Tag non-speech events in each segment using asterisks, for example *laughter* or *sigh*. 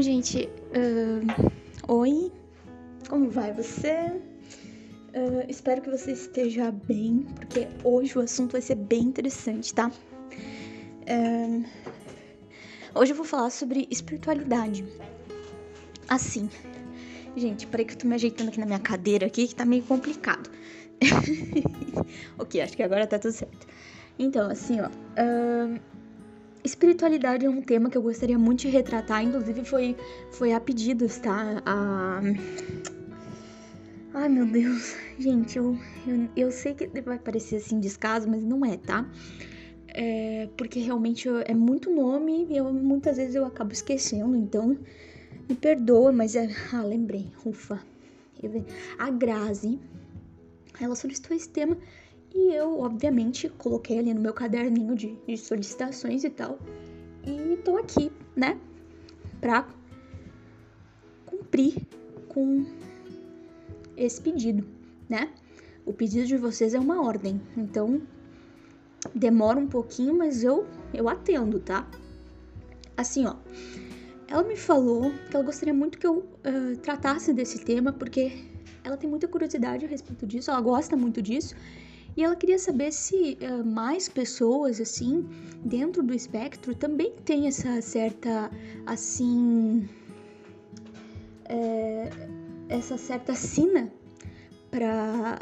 Gente, uh, oi, como vai você? Uh, espero que você esteja bem, porque hoje o assunto vai ser bem interessante, tá? Uh, hoje eu vou falar sobre espiritualidade. Assim, gente, peraí que eu tô me ajeitando aqui na minha cadeira aqui, que tá meio complicado. *laughs* ok, acho que agora tá tudo certo. Então, assim, ó. Uh, Espiritualidade é um tema que eu gostaria muito de retratar, inclusive foi, foi a pedidos, tá? A... Ai meu Deus, gente, eu, eu, eu sei que vai parecer assim descaso, mas não é, tá? É, porque realmente é muito nome e eu, muitas vezes eu acabo esquecendo, então me perdoa, mas é. Ah, lembrei, ufa. A Grazi, ela solicitou esse tema e eu, obviamente, coloquei ali no meu caderninho de, de solicitações e tal. E tô aqui, né? Pra cumprir com esse pedido, né? O pedido de vocês é uma ordem, então demora um pouquinho, mas eu eu atendo, tá? Assim, ó. Ela me falou que ela gostaria muito que eu uh, tratasse desse tema porque ela tem muita curiosidade a respeito disso, ela gosta muito disso e ela queria saber se uh, mais pessoas, assim, dentro do espectro também tem essa certa, assim. É, essa certa sina para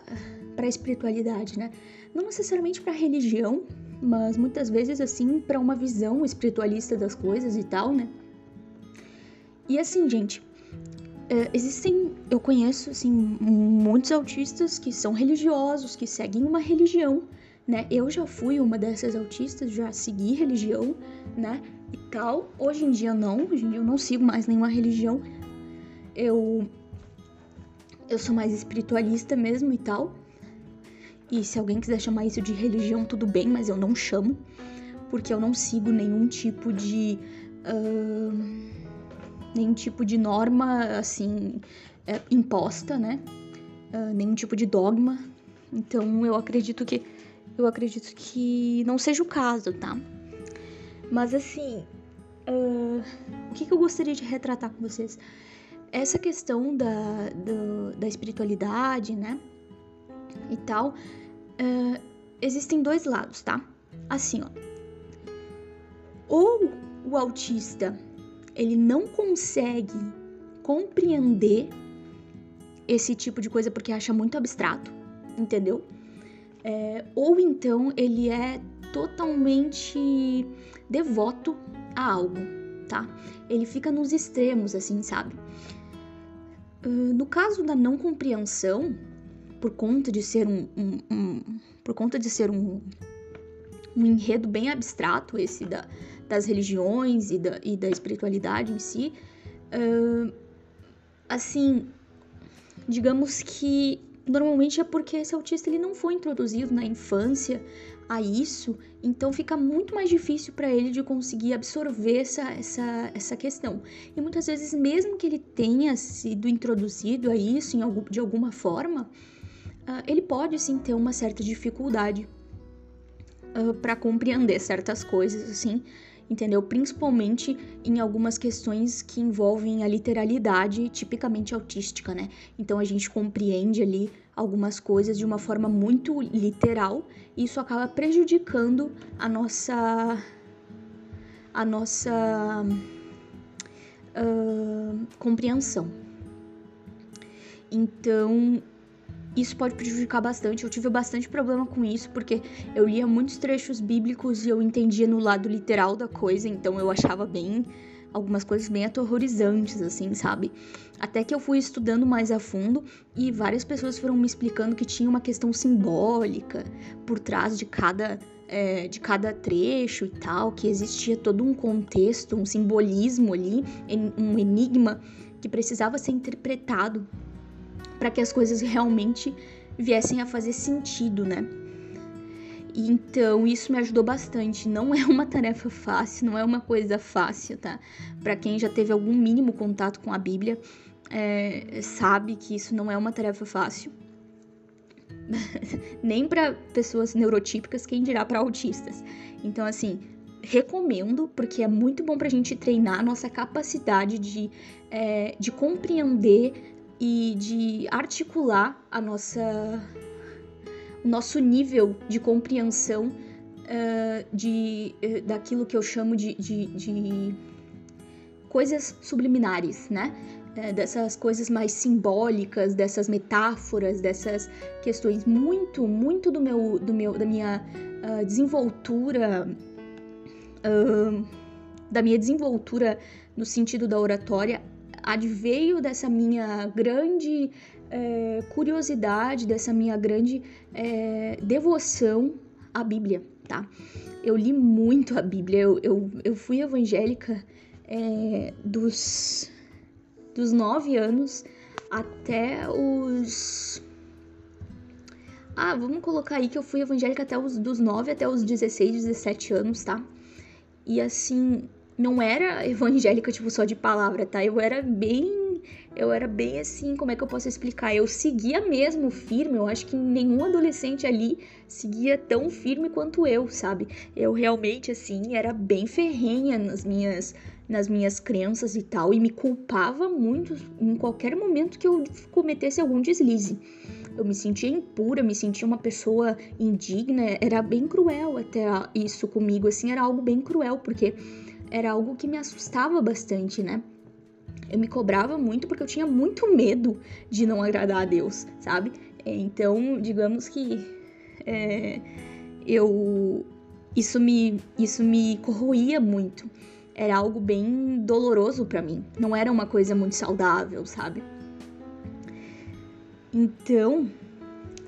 a espiritualidade, né? Não necessariamente para religião, mas muitas vezes, assim, para uma visão espiritualista das coisas e tal, né? E assim, gente, é, existem, eu conheço, assim, muitos autistas que são religiosos, que seguem uma religião, né? Eu já fui uma dessas autistas, já segui religião, né? E tal. Hoje em dia não, hoje em dia eu não sigo mais nenhuma religião. Eu eu sou mais espiritualista mesmo e tal. E se alguém quiser chamar isso de religião, tudo bem, mas eu não chamo, porque eu não sigo nenhum tipo de uh nenhum tipo de norma assim é, imposta, né? Uh, nenhum tipo de dogma. Então eu acredito que eu acredito que não seja o caso, tá? Mas assim, uh, o que, que, eu gostaria de retratar com vocês? Essa questão da, da, da espiritualidade, né? E tal, uh, existem dois lados, tá? Assim, ó. Ou o autista ele não consegue compreender esse tipo de coisa porque acha muito abstrato, entendeu? É, ou então ele é totalmente devoto a algo, tá? Ele fica nos extremos, assim, sabe? Uh, no caso da não compreensão, por conta de ser um, um, um por conta de ser um, um enredo bem abstrato esse da, das religiões e da, e da espiritualidade em si, uh, assim, digamos que normalmente é porque esse autista ele não foi introduzido na infância a isso, então fica muito mais difícil para ele de conseguir absorver essa, essa, essa questão. E muitas vezes, mesmo que ele tenha sido introduzido a isso em algum, de alguma forma, uh, ele pode sim ter uma certa dificuldade uh, para compreender certas coisas, assim, entendeu? Principalmente em algumas questões que envolvem a literalidade tipicamente autística, né? Então a gente compreende ali algumas coisas de uma forma muito literal e isso acaba prejudicando a nossa a nossa uh, compreensão. Então, isso pode prejudicar bastante. Eu tive bastante problema com isso, porque eu lia muitos trechos bíblicos e eu entendia no lado literal da coisa, então eu achava bem algumas coisas bem aterrorizantes, assim, sabe? Até que eu fui estudando mais a fundo e várias pessoas foram me explicando que tinha uma questão simbólica por trás de cada, é, de cada trecho e tal, que existia todo um contexto, um simbolismo ali, um enigma que precisava ser interpretado para que as coisas realmente viessem a fazer sentido, né? Então isso me ajudou bastante. Não é uma tarefa fácil, não é uma coisa fácil, tá? Para quem já teve algum mínimo contato com a Bíblia, é, sabe que isso não é uma tarefa fácil. *laughs* Nem para pessoas neurotípicas, quem dirá para autistas. Então, assim, recomendo, porque é muito bom pra gente treinar a nossa capacidade de, é, de compreender e de articular a nossa o nosso nível de compreensão uh, de, uh, daquilo que eu chamo de, de, de coisas subliminares, né? É, dessas coisas mais simbólicas, dessas metáforas, dessas questões muito, muito do meu, do meu, da minha uh, desenvoltura, uh, da minha desenvoltura no sentido da oratória, adveio dessa minha grande é, curiosidade, dessa minha grande é, devoção à Bíblia, tá? Eu li muito a Bíblia, eu, eu, eu fui evangélica é, dos, dos nove anos até os. Ah, vamos colocar aí que eu fui evangélica até os dos 9 até os 16, 17 anos, tá? E assim, não era evangélica, tipo, só de palavra, tá? Eu era bem. Eu era bem assim, como é que eu posso explicar? Eu seguia mesmo firme, eu acho que nenhum adolescente ali seguia tão firme quanto eu, sabe? Eu realmente, assim, era bem ferrenha nas minhas nas minhas crenças e tal, e me culpava muito em qualquer momento que eu cometesse algum deslize. Eu me sentia impura, me sentia uma pessoa indigna, era bem cruel até isso comigo, assim, era algo bem cruel, porque era algo que me assustava bastante, né? Eu me cobrava muito porque eu tinha muito medo de não agradar a Deus, sabe? Então, digamos que é, eu isso me isso me corroía muito era algo bem doloroso para mim. Não era uma coisa muito saudável, sabe? Então,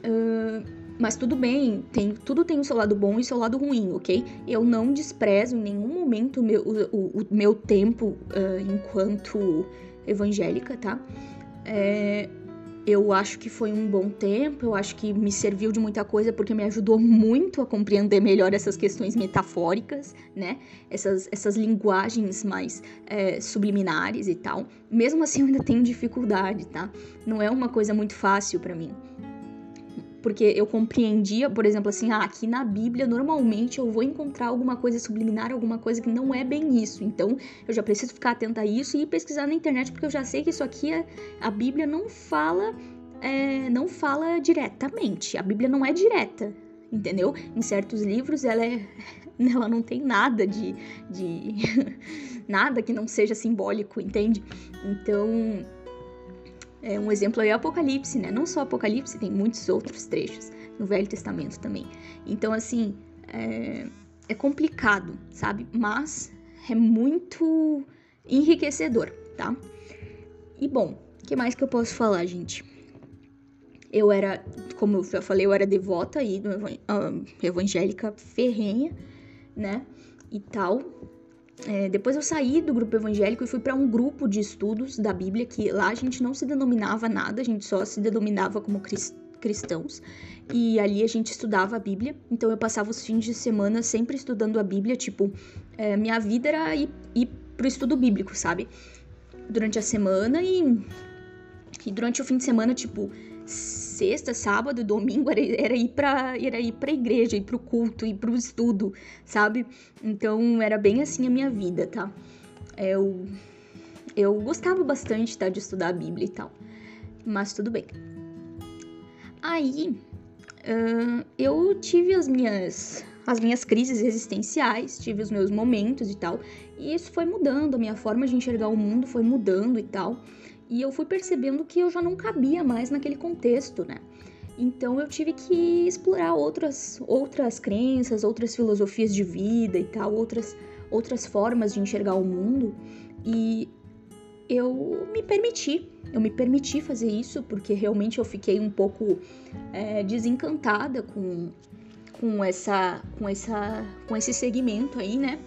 uh, mas tudo bem, tem, tudo tem o seu lado bom e o seu lado ruim, ok? Eu não desprezo em nenhum momento meu, o, o meu tempo uh, enquanto evangélica, tá? É, eu acho que foi um bom tempo, eu acho que me serviu de muita coisa porque me ajudou muito a compreender melhor essas questões metafóricas, né? Essas, essas linguagens mais é, subliminares e tal. Mesmo assim, eu ainda tenho dificuldade, tá? Não é uma coisa muito fácil para mim porque eu compreendia, por exemplo, assim, ah, aqui na Bíblia normalmente eu vou encontrar alguma coisa subliminar, alguma coisa que não é bem isso. Então eu já preciso ficar atenta a isso e pesquisar na internet, porque eu já sei que isso aqui é, a Bíblia não fala, é, não fala diretamente. A Bíblia não é direta, entendeu? Em certos livros ela é, *laughs* ela não tem nada de, de *laughs* nada que não seja simbólico, entende? Então é, um exemplo é o Apocalipse, né? Não só Apocalipse, tem muitos outros trechos no Velho Testamento também. Então, assim, é, é complicado, sabe? Mas é muito enriquecedor, tá? E bom, o que mais que eu posso falar, gente? Eu era, como eu já falei, eu era devota aí, uh, evangélica ferrenha, né? E tal. É, depois eu saí do grupo evangélico e fui para um grupo de estudos da Bíblia, que lá a gente não se denominava nada, a gente só se denominava como cristãos. E ali a gente estudava a Bíblia, então eu passava os fins de semana sempre estudando a Bíblia, tipo, é, minha vida era ir, ir pro estudo bíblico, sabe? Durante a semana e, e durante o fim de semana, tipo, sexta, sábado, domingo era, era ir para era ir pra igreja, ir pro culto, ir pro estudo, sabe? Então era bem assim a minha vida, tá? Eu, eu gostava bastante tá, de estudar a Bíblia e tal, mas tudo bem. Aí uh, eu tive as minhas as minhas crises existenciais, tive os meus momentos e tal, e isso foi mudando, a minha forma de enxergar o mundo foi mudando e tal. E eu fui percebendo que eu já não cabia mais naquele contexto, né? Então eu tive que explorar outras outras crenças, outras filosofias de vida e tal, outras outras formas de enxergar o mundo e eu me permiti, eu me permiti fazer isso porque realmente eu fiquei um pouco é, desencantada com, com essa com essa com esse segmento aí, né?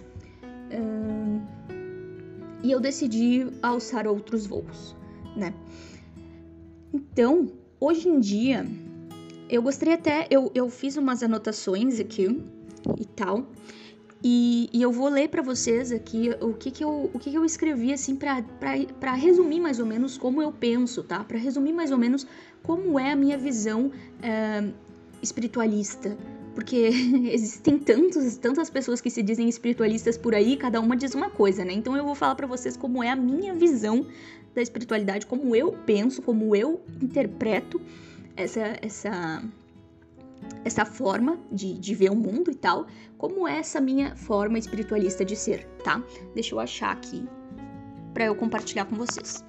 Hum, e eu decidi alçar outros voos né? Então, hoje em dia, eu gostaria até. Eu, eu fiz umas anotações aqui e tal. E, e eu vou ler para vocês aqui o que, que, eu, o que, que eu escrevi, assim, para resumir mais ou menos como eu penso, tá? Para resumir mais ou menos como é a minha visão é, espiritualista porque *laughs* existem tantos, tantas pessoas que se dizem espiritualistas por aí, cada uma diz uma coisa, né? Então eu vou falar para vocês como é a minha visão da espiritualidade, como eu penso, como eu interpreto essa essa essa forma de, de ver o mundo e tal, como é essa minha forma espiritualista de ser, tá? Deixa eu achar aqui para eu compartilhar com vocês.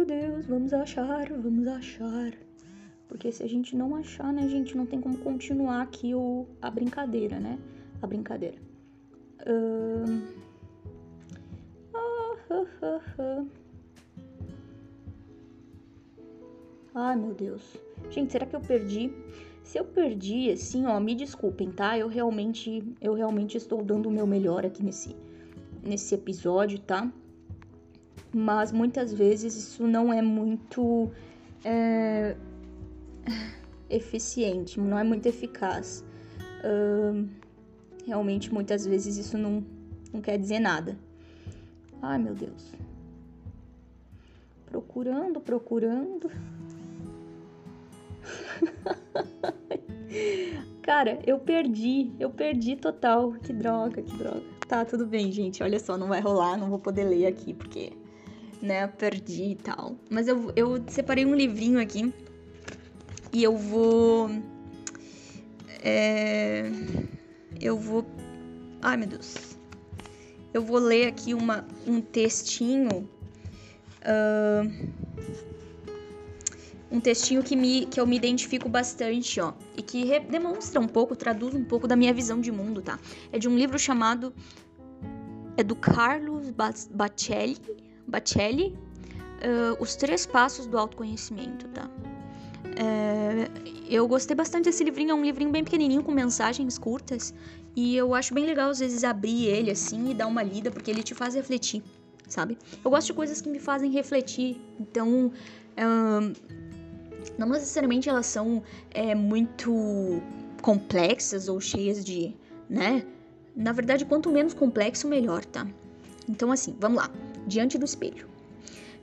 Meu Deus, vamos achar, vamos achar. Porque se a gente não achar, né, gente, não tem como continuar aqui o, a brincadeira, né? A brincadeira. Uh... Ai, meu Deus. Gente, será que eu perdi? Se eu perdi, assim, ó, me desculpem, tá? Eu realmente, eu realmente estou dando o meu melhor aqui nesse, nesse episódio, tá? Mas muitas vezes isso não é muito é, *sighs* eficiente, não é muito eficaz. Uh, realmente, muitas vezes isso não, não quer dizer nada. Ai, meu Deus. Procurando, procurando. *laughs* Cara, eu perdi, eu perdi total. Que droga, que droga. Tá, tudo bem, gente. Olha só, não vai rolar, não vou poder ler aqui porque, né, perdi e tal. Mas eu, eu separei um livrinho aqui e eu vou. É, eu vou. Ai, meu Deus. Eu vou ler aqui uma, um textinho. Uh, um textinho que, me, que eu me identifico bastante, ó, e que demonstra um pouco, traduz um pouco da minha visão de mundo, tá? É de um livro chamado é do Carlos Bacelli, Bacelli uh, Os Três Passos do Autoconhecimento, tá? É, eu gostei bastante desse livrinho, é um livrinho bem pequenininho com mensagens curtas e eu acho bem legal às vezes abrir ele assim e dar uma lida porque ele te faz refletir, sabe? Eu gosto de coisas que me fazem refletir, então não necessariamente elas são é, muito complexas ou cheias de, né? Na verdade, quanto menos complexo, melhor, tá? Então, assim, vamos lá. Diante do espelho.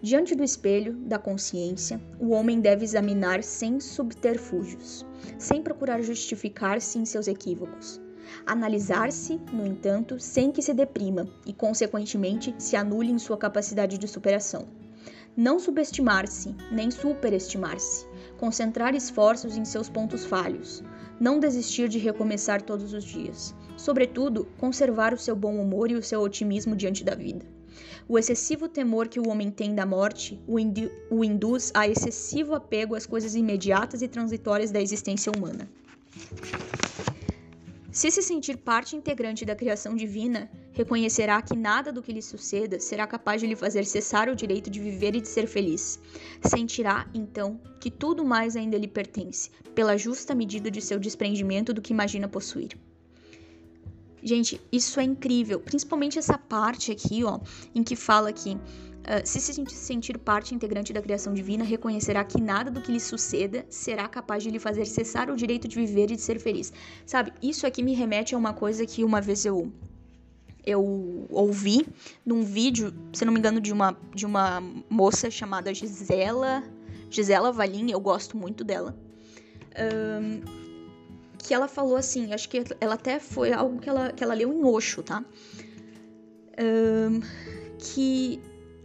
Diante do espelho da consciência, o homem deve examinar sem subterfúgios, sem procurar justificar-se em seus equívocos. Analisar-se, no entanto, sem que se deprima e, consequentemente, se anule em sua capacidade de superação. Não subestimar-se, nem superestimar-se. Concentrar esforços em seus pontos falhos. Não desistir de recomeçar todos os dias. Sobretudo, conservar o seu bom humor e o seu otimismo diante da vida. O excessivo temor que o homem tem da morte o, o induz a excessivo apego às coisas imediatas e transitórias da existência humana. Se se sentir parte integrante da criação divina, reconhecerá que nada do que lhe suceda será capaz de lhe fazer cessar o direito de viver e de ser feliz. Sentirá, então, que tudo mais ainda lhe pertence, pela justa medida de seu desprendimento do que imagina possuir. Gente, isso é incrível, principalmente essa parte aqui, ó, em que fala que Uh, se se sentir parte integrante da criação divina, reconhecerá que nada do que lhe suceda será capaz de lhe fazer cessar o direito de viver e de ser feliz. Sabe, isso aqui me remete a uma coisa que uma vez eu eu ouvi num vídeo, se não me engano, de uma, de uma moça chamada Gisela, Gisela Valim, eu gosto muito dela. Um, que ela falou assim, acho que ela até foi algo que ela, que ela leu em Osho, tá? Um, que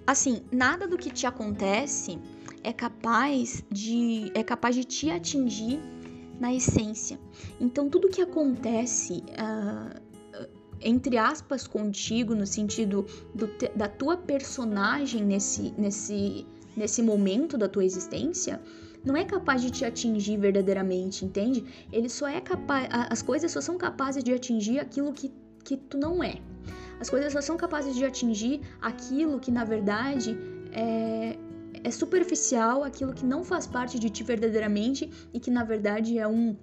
assim, nada do que te acontece é capaz de é capaz de te atingir na essência. Então tudo que acontece uh, entre aspas contigo no sentido do, da tua personagem nesse nesse nesse momento da tua existência não é capaz de te atingir verdadeiramente, entende? Ele só é capaz as coisas só são capazes de atingir aquilo que que tu não é. As coisas só são capazes de atingir aquilo que na verdade é, é superficial, aquilo que não faz parte de ti verdadeiramente e que na verdade é um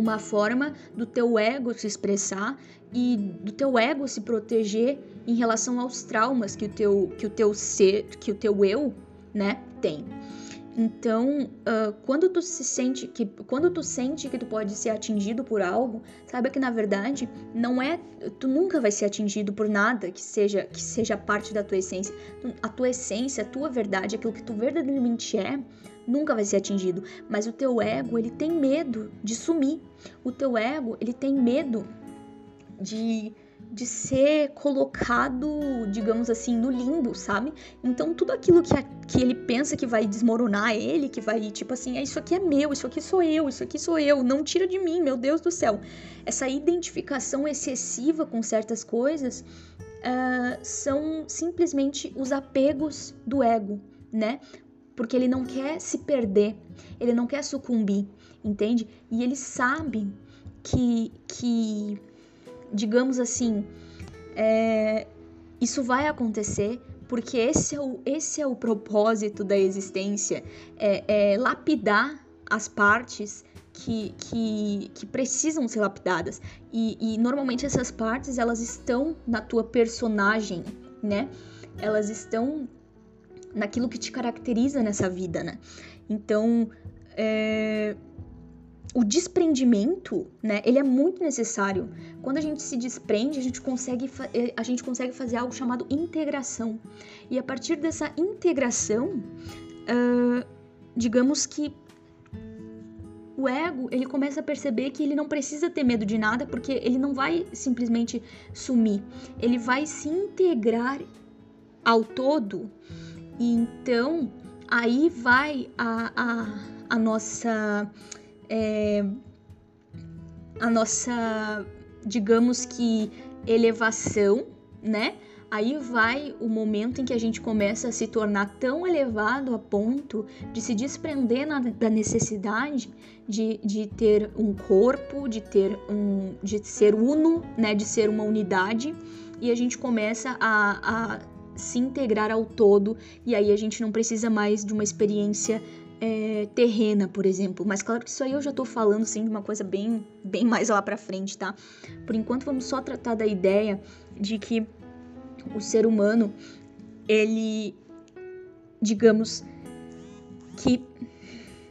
uma forma do teu ego se expressar e do teu ego se proteger em relação aos traumas que o teu que o teu ser, que o teu eu, né, tem. Então, uh, quando tu se sente que quando tu sente que tu pode ser atingido por algo, saiba que na verdade não é, tu nunca vai ser atingido por nada que seja que seja parte da tua essência. A tua essência, a tua verdade, aquilo que tu verdadeiramente é, nunca vai ser atingido, mas o teu ego, ele tem medo de sumir. O teu ego, ele tem medo de de ser colocado, digamos assim, no limbo, sabe? Então tudo aquilo que, a, que ele pensa que vai desmoronar ele, que vai, tipo assim, é, isso aqui é meu, isso aqui sou eu, isso aqui sou eu, não tira de mim, meu Deus do céu. Essa identificação excessiva com certas coisas uh, são simplesmente os apegos do ego, né? Porque ele não quer se perder, ele não quer sucumbir, entende? E ele sabe que, que digamos assim, é, isso vai acontecer porque esse é o, esse é o propósito da existência, é, é lapidar as partes que, que, que, precisam ser lapidadas. E, e, normalmente essas partes, elas estão na tua personagem, né? Elas estão naquilo que te caracteriza nessa vida, né? Então, é, o desprendimento, né, ele é muito necessário. Quando a gente se desprende, a gente consegue, eh, a gente consegue fazer algo chamado integração. E a partir dessa integração, uh, digamos que o ego ele começa a perceber que ele não precisa ter medo de nada porque ele não vai simplesmente sumir, ele vai se integrar ao todo. E então aí vai a, a, a nossa é, a nossa, digamos que, elevação, né? Aí vai o momento em que a gente começa a se tornar tão elevado a ponto de se desprender na, da necessidade de, de ter um corpo, de ter um. de ser uno, né? De ser uma unidade. E a gente começa a, a se integrar ao todo, e aí a gente não precisa mais de uma experiência é, terrena, por exemplo. Mas claro que isso aí eu já tô falando assim de uma coisa bem, bem mais lá pra frente, tá? Por enquanto vamos só tratar da ideia de que o ser humano, ele, digamos, que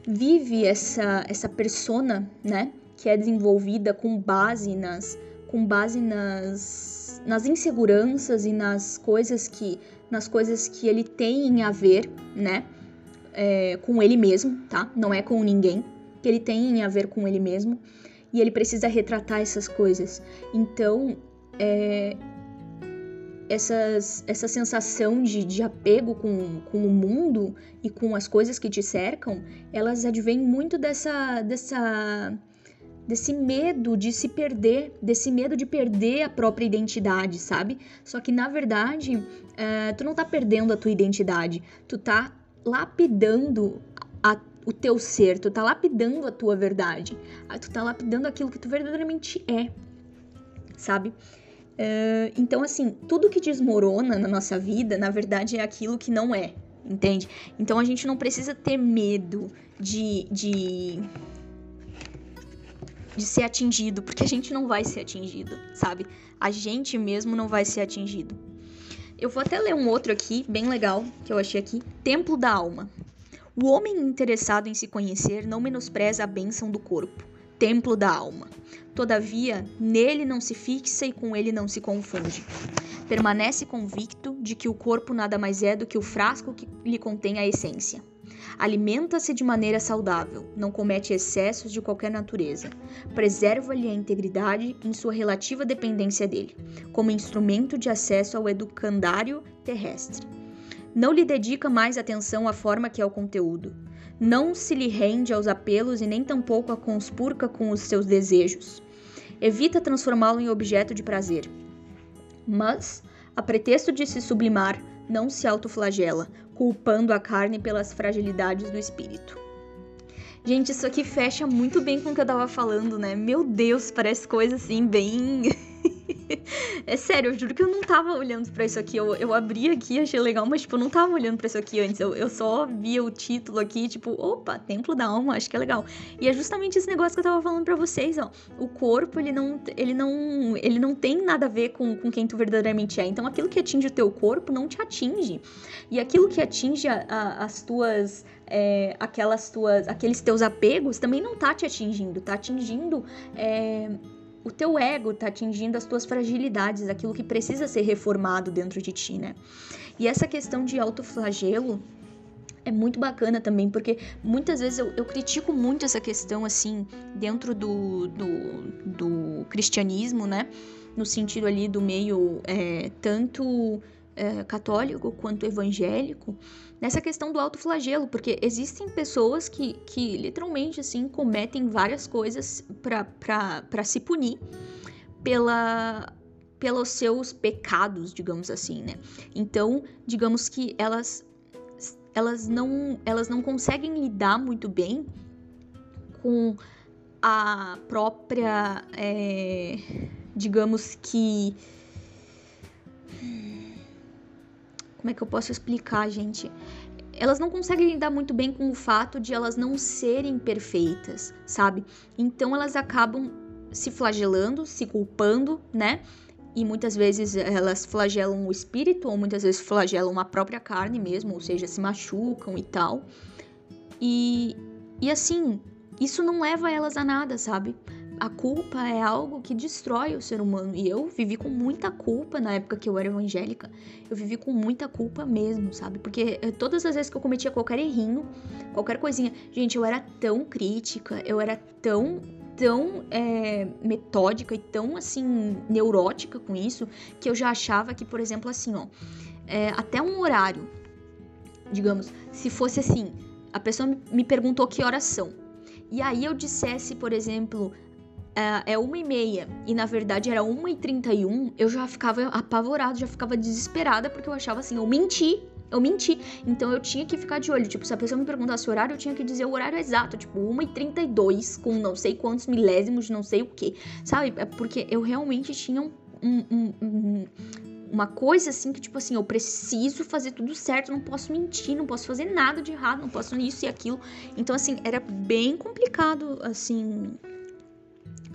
vive essa, essa persona, né? Que é desenvolvida com base nas, com base nas, nas inseguranças e nas coisas que, nas coisas que ele tem a ver, né? é, com ele mesmo, tá? Não é com ninguém, que ele tem a ver com ele mesmo. E ele precisa retratar essas coisas. Então, é, essas, essa sensação de, de apego com, com o mundo e com as coisas que te cercam, elas advêm muito dessa, dessa, desse medo de se perder, desse medo de perder a própria identidade, sabe? Só que na verdade, é, tu não tá perdendo a tua identidade, tu tá lapidando a, o teu ser, tu tá lapidando a tua verdade, tu tá lapidando aquilo que tu verdadeiramente é, sabe? Uh, então, assim, tudo que desmorona na nossa vida, na verdade, é aquilo que não é, entende? Então a gente não precisa ter medo de, de, de ser atingido, porque a gente não vai ser atingido, sabe? A gente mesmo não vai ser atingido. Eu vou até ler um outro aqui, bem legal, que eu achei aqui. Templo da Alma. O homem interessado em se conhecer não menospreza a bênção do corpo, templo da alma. Todavia, nele não se fixa e com ele não se confunde. Permanece convicto de que o corpo nada mais é do que o frasco que lhe contém a essência. Alimenta-se de maneira saudável, não comete excessos de qualquer natureza. Preserva-lhe a integridade em sua relativa dependência dele, como instrumento de acesso ao educandário terrestre. Não lhe dedica mais atenção à forma que é o conteúdo. Não se lhe rende aos apelos e nem tampouco a conspurca com os seus desejos. Evita transformá-lo em objeto de prazer. Mas, a pretexto de se sublimar, não se autoflagela, culpando a carne pelas fragilidades do espírito. Gente, isso aqui fecha muito bem com o que eu tava falando, né? Meu Deus, parece coisa assim, bem. *laughs* *laughs* é sério, eu juro que eu não tava olhando para isso aqui. Eu, eu abri aqui, achei legal, mas, tipo, eu não tava olhando para isso aqui antes. Eu, eu só via o título aqui, tipo, opa, Templo da Alma, acho que é legal. E é justamente esse negócio que eu tava falando para vocês, ó. O corpo, ele não, ele não, ele não tem nada a ver com, com quem tu verdadeiramente é. Então, aquilo que atinge o teu corpo não te atinge. E aquilo que atinge a, a, as tuas é, aquelas tuas, aqueles teus apegos também não tá te atingindo, tá atingindo é, o teu ego, tá atingindo as tuas fragilidades, aquilo que precisa ser reformado dentro de ti, né? E essa questão de autoflagelo é muito bacana também, porque muitas vezes eu, eu critico muito essa questão, assim, dentro do, do, do cristianismo, né? No sentido ali do meio é, tanto é, católico quanto evangélico, nessa questão do autoflagelo, porque existem pessoas que, que literalmente, assim, cometem várias coisas para se punir pela pelos seus pecados, digamos assim, né? Então, digamos que elas elas não, elas não conseguem lidar muito bem com a própria, é, digamos que. Como é que eu posso explicar, gente? Elas não conseguem lidar muito bem com o fato de elas não serem perfeitas, sabe? Então elas acabam se flagelando, se culpando, né? e muitas vezes elas flagelam o espírito, ou muitas vezes flagelam a própria carne mesmo, ou seja, se machucam e tal. E, e assim, isso não leva elas a nada, sabe? A culpa é algo que destrói o ser humano. E eu vivi com muita culpa na época que eu era evangélica. Eu vivi com muita culpa mesmo, sabe? Porque eh, todas as vezes que eu cometia qualquer errinho, qualquer coisinha, gente, eu era tão crítica, eu era tão tão é, metódica e tão assim neurótica com isso que eu já achava que, por exemplo, assim, ó, é, até um horário, digamos, se fosse assim, a pessoa me perguntou que horas são, e aí eu dissesse, por exemplo, é, é uma e meia e na verdade era uma e trinta e um, eu já ficava apavorado, já ficava desesperada porque eu achava assim, eu menti, eu menti. Então eu tinha que ficar de olho. Tipo, se a pessoa me perguntasse o horário, eu tinha que dizer o horário exato. Tipo, 1h32, com não sei quantos milésimos, não sei o que. Sabe? É porque eu realmente tinha um, um, um, uma coisa assim que, tipo assim, eu preciso fazer tudo certo, não posso mentir, não posso fazer nada de errado, não posso isso e aquilo. Então, assim, era bem complicado, assim,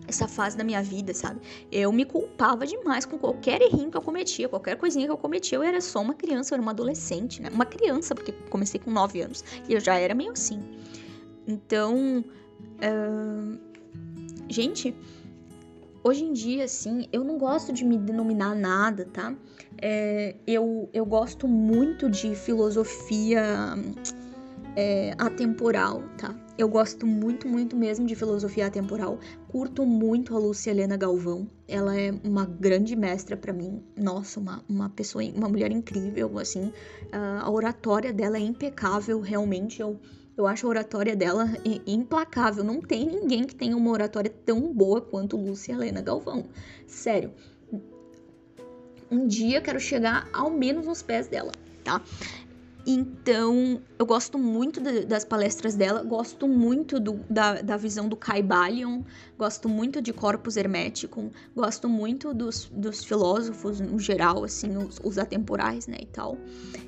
essa fase da minha vida, sabe? Eu me culpava demais com qualquer errinho que eu cometia, qualquer coisinha que eu cometia. Eu era só uma criança, eu era uma adolescente, né? Uma criança, porque comecei com 9 anos e eu já era meio assim. Então, uh... gente, hoje em dia, assim, eu não gosto de me denominar nada, tá? É, eu, eu gosto muito de filosofia é, atemporal, tá? Eu gosto muito, muito mesmo de filosofia atemporal. Curto muito a Lúcia Helena Galvão. Ela é uma grande mestra para mim. Nossa, uma, uma pessoa, uma mulher incrível, assim. A oratória dela é impecável, realmente. Eu, eu acho a oratória dela implacável. Não tem ninguém que tenha uma oratória tão boa quanto Lúcia Helena Galvão. Sério. Um dia quero chegar ao menos nos pés dela, tá? Então, eu gosto muito de, das palestras dela, gosto muito do, da, da visão do Caibalion, gosto muito de Corpus Hermeticum, gosto muito dos, dos filósofos no geral, assim, os, os atemporais, né, e tal.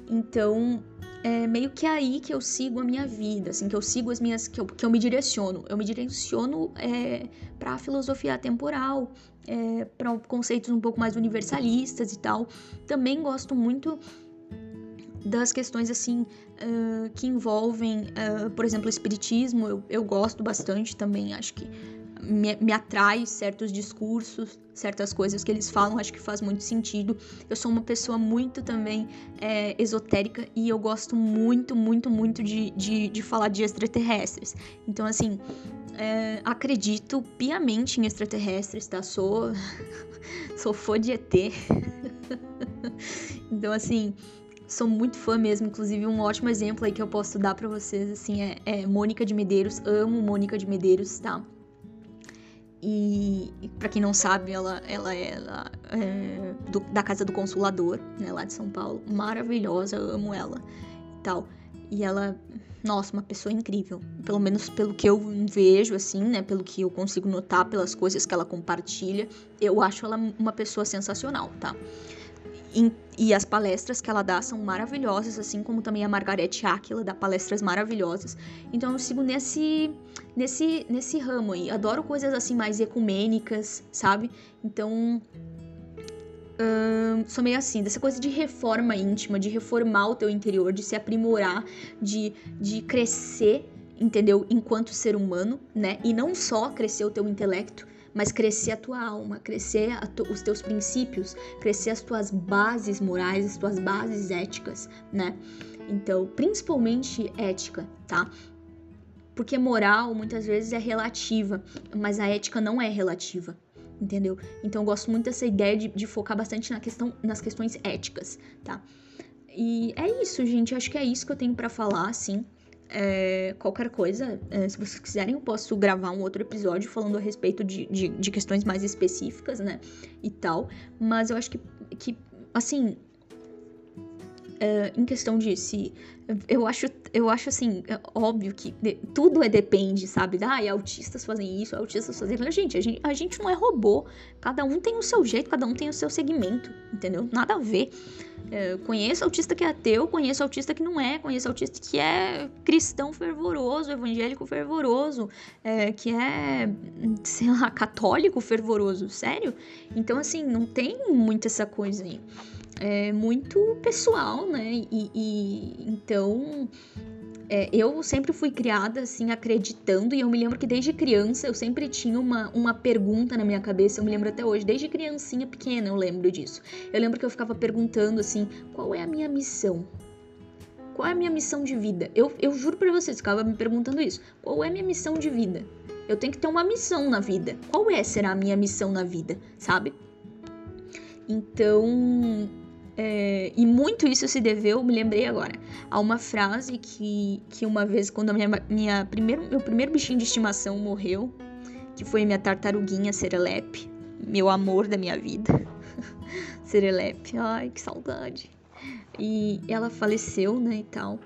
Então, é meio que aí que eu sigo a minha vida, assim, que eu sigo as minhas. que eu, que eu me direciono. Eu me direciono é, para a filosofia atemporal, é, para conceitos um pouco mais universalistas e tal. Também gosto muito das questões assim uh, que envolvem, uh, por exemplo, o espiritismo, eu, eu gosto bastante também, acho que me, me, atrai certos discursos, certas coisas que eles falam, acho que faz muito sentido. Eu sou uma pessoa muito também é, esotérica e eu gosto muito, muito, muito de, de, de falar de extraterrestres. Então, assim, é, acredito piamente em extraterrestres, tá? Sou, *laughs* sou fã de ET. *laughs* então, assim, sou muito fã mesmo, inclusive um ótimo exemplo aí que eu posso dar para vocês, assim, é, é, Mônica de Medeiros, amo Mônica de Medeiros, tá? E, e para quem não sabe, ela, ela é, ela é do, da Casa do Consulador, né, lá de São Paulo, maravilhosa, amo ela e tal. E ela, nossa, uma pessoa incrível, pelo menos pelo que eu vejo, assim, né, pelo que eu consigo notar, pelas coisas que ela compartilha, eu acho ela uma pessoa sensacional, tá? E as palestras que ela dá são maravilhosas, assim como também a Margarete Aquila dá palestras maravilhosas. Então eu sigo nesse, nesse, nesse ramo aí. Adoro coisas assim mais ecumênicas, sabe? Então sou meio assim, dessa coisa de reforma íntima, de reformar o teu interior, de se aprimorar, de, de crescer, entendeu? Enquanto ser humano, né? E não só crescer o teu intelecto, mas crescer a tua alma, crescer tu, os teus princípios, crescer as tuas bases morais, as tuas bases éticas, né? Então, principalmente ética, tá? Porque moral muitas vezes é relativa, mas a ética não é relativa, entendeu? Então eu gosto muito dessa ideia de, de focar bastante na questão, nas questões éticas, tá? E é isso, gente. Acho que é isso que eu tenho para falar, assim. É, qualquer coisa, é, se vocês quiserem, eu posso gravar um outro episódio falando a respeito de, de, de questões mais específicas, né? E tal. Mas eu acho que, que assim, é, em questão de se. Eu acho, eu acho assim, é óbvio que tudo é depende, sabe? Ah, e autistas fazem isso, autistas fazem aquilo. Gente, a gente, a gente não é robô. Cada um tem o seu jeito, cada um tem o seu segmento, entendeu? Nada a ver. É, conheço autista que é ateu, conheço autista que não é, conheço autista que é cristão fervoroso, evangélico fervoroso, é, que é, sei lá, católico fervoroso, sério? Então, assim, não tem muito essa coisa aí é muito pessoal, né? E, e então é, eu sempre fui criada assim, acreditando, e eu me lembro que desde criança eu sempre tinha uma, uma pergunta na minha cabeça, eu me lembro até hoje, desde criancinha pequena eu lembro disso. Eu lembro que eu ficava perguntando assim: qual é a minha missão? Qual é a minha missão de vida? Eu, eu juro pra vocês, ficava me perguntando isso: qual é a minha missão de vida? Eu tenho que ter uma missão na vida. Qual é será a minha missão na vida, sabe? Então, é, e muito isso se deveu, me lembrei agora, a uma frase que, que uma vez, quando a minha, minha primeiro, meu primeiro bichinho de estimação morreu, que foi minha tartaruguinha Serelepe, meu amor da minha vida. *laughs* Serelepe, ai que saudade. E ela faleceu, né, e tal.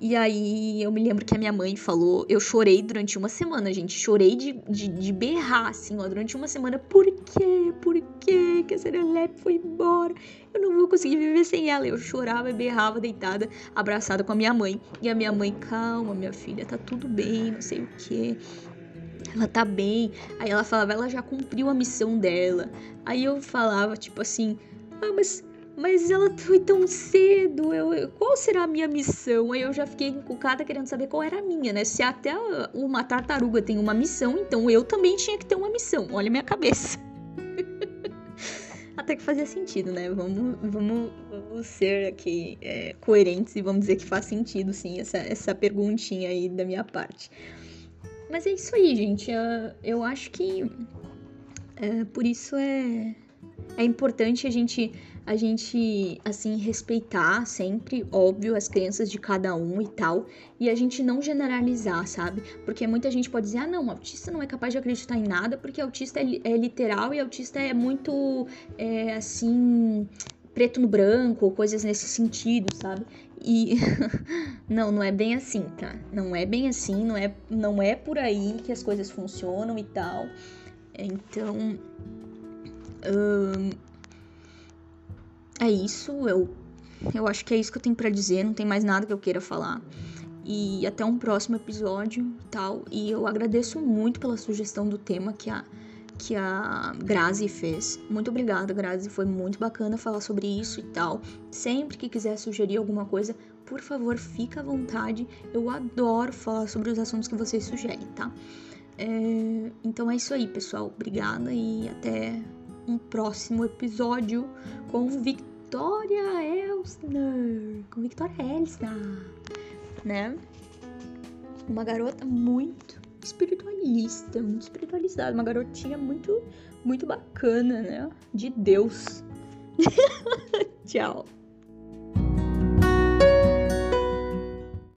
E aí eu me lembro que a minha mãe falou, eu chorei durante uma semana, gente. Chorei de, de, de berrar, assim, ó, durante uma semana. Por quê? Por quê que a Serelepe foi embora? Eu não vou conseguir viver sem ela. Eu chorava e berrava deitada, abraçada com a minha mãe. E a minha mãe, calma, minha filha, tá tudo bem, não sei o quê. Ela tá bem. Aí ela falava, ela já cumpriu a missão dela. Aí eu falava, tipo assim, ah, mas mas ela foi tão cedo, eu, qual será a minha missão? Aí eu já fiquei encucada querendo saber qual era a minha, né? Se até uma tartaruga tem uma missão, então eu também tinha que ter uma missão. Olha a minha cabeça. *laughs* até que fazia sentido, né? Vamos, vamos, vamos ser aqui é, coerentes e vamos dizer que faz sentido, sim, essa, essa perguntinha aí da minha parte. Mas é isso aí, gente. Eu acho que é, por isso é, é importante a gente a gente, assim, respeitar sempre, óbvio, as crenças de cada um e tal, e a gente não generalizar, sabe? Porque muita gente pode dizer, ah, não, autista não é capaz de acreditar em nada, porque autista é, é literal e autista é muito, é, assim, preto no branco, coisas nesse sentido, sabe? E *laughs* não, não é bem assim, tá? Não é bem assim, não é, não é por aí que as coisas funcionam e tal. Então, é isso, eu, eu acho que é isso que eu tenho para dizer, não tem mais nada que eu queira falar. E até um próximo episódio tal. E eu agradeço muito pela sugestão do tema que a, que a Grazi fez. Muito obrigada, Grazi. Foi muito bacana falar sobre isso e tal. Sempre que quiser sugerir alguma coisa, por favor, fica à vontade. Eu adoro falar sobre os assuntos que vocês sugerem, tá? É... Então é isso aí, pessoal. Obrigada e até um próximo episódio com Victoria Elsner. Com Victoria Elsner, né? Uma garota muito espiritualista, muito espiritualizada, uma garotinha muito, muito bacana, né? De Deus. *laughs* Tchau.